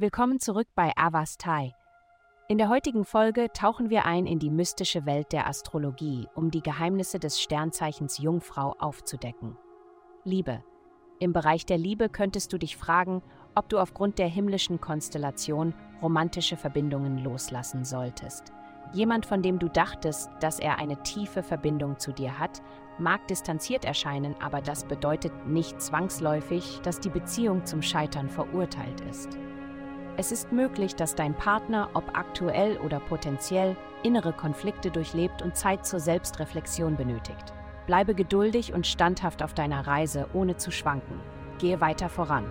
Willkommen zurück bei Avastai. In der heutigen Folge tauchen wir ein in die mystische Welt der Astrologie, um die Geheimnisse des Sternzeichens Jungfrau aufzudecken. Liebe. Im Bereich der Liebe könntest du dich fragen, ob du aufgrund der himmlischen Konstellation romantische Verbindungen loslassen solltest. Jemand, von dem du dachtest, dass er eine tiefe Verbindung zu dir hat, mag distanziert erscheinen, aber das bedeutet nicht zwangsläufig, dass die Beziehung zum Scheitern verurteilt ist. Es ist möglich, dass dein Partner, ob aktuell oder potenziell, innere Konflikte durchlebt und Zeit zur Selbstreflexion benötigt. Bleibe geduldig und standhaft auf deiner Reise, ohne zu schwanken. Gehe weiter voran.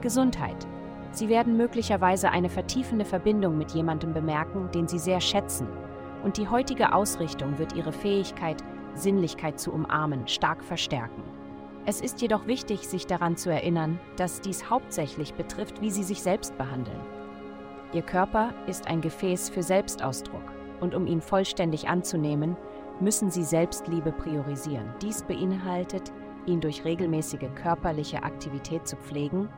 Gesundheit. Sie werden möglicherweise eine vertiefende Verbindung mit jemandem bemerken, den Sie sehr schätzen. Und die heutige Ausrichtung wird Ihre Fähigkeit, Sinnlichkeit zu umarmen, stark verstärken. Es ist jedoch wichtig, sich daran zu erinnern, dass dies hauptsächlich betrifft, wie Sie sich selbst behandeln. Ihr Körper ist ein Gefäß für Selbstausdruck und um ihn vollständig anzunehmen, müssen Sie Selbstliebe priorisieren. Dies beinhaltet, ihn durch regelmäßige körperliche Aktivität zu pflegen,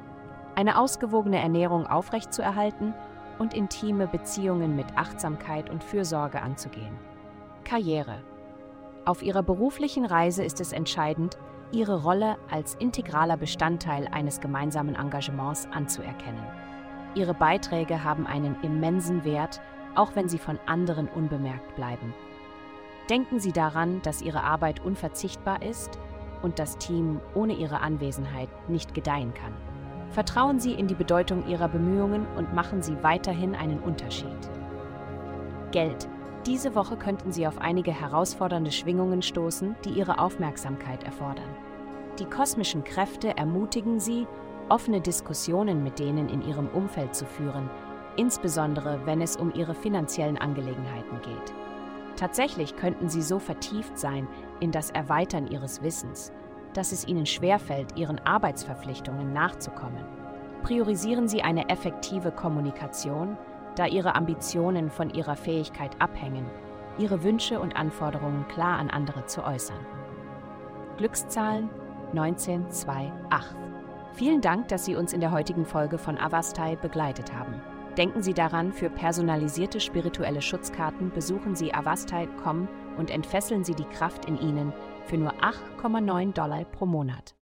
eine ausgewogene Ernährung aufrechtzuerhalten und intime Beziehungen mit Achtsamkeit und Fürsorge anzugehen. Karriere. Auf Ihrer beruflichen Reise ist es entscheidend, ihre Rolle als integraler Bestandteil eines gemeinsamen Engagements anzuerkennen. Ihre Beiträge haben einen immensen Wert, auch wenn sie von anderen unbemerkt bleiben. Denken Sie daran, dass Ihre Arbeit unverzichtbar ist und das Team ohne Ihre Anwesenheit nicht gedeihen kann. Vertrauen Sie in die Bedeutung Ihrer Bemühungen und machen Sie weiterhin einen Unterschied. Geld. Diese Woche könnten Sie auf einige herausfordernde Schwingungen stoßen, die Ihre Aufmerksamkeit erfordern. Die kosmischen Kräfte ermutigen Sie, offene Diskussionen mit denen in Ihrem Umfeld zu führen, insbesondere wenn es um Ihre finanziellen Angelegenheiten geht. Tatsächlich könnten Sie so vertieft sein in das Erweitern Ihres Wissens, dass es Ihnen schwerfällt, Ihren Arbeitsverpflichtungen nachzukommen. Priorisieren Sie eine effektive Kommunikation, da ihre Ambitionen von ihrer Fähigkeit abhängen, ihre Wünsche und Anforderungen klar an andere zu äußern. Glückszahlen 1928. Vielen Dank, dass Sie uns in der heutigen Folge von Avastai begleitet haben. Denken Sie daran, für personalisierte spirituelle Schutzkarten besuchen Sie avastai.com und entfesseln Sie die Kraft in Ihnen für nur 8,9 Dollar pro Monat.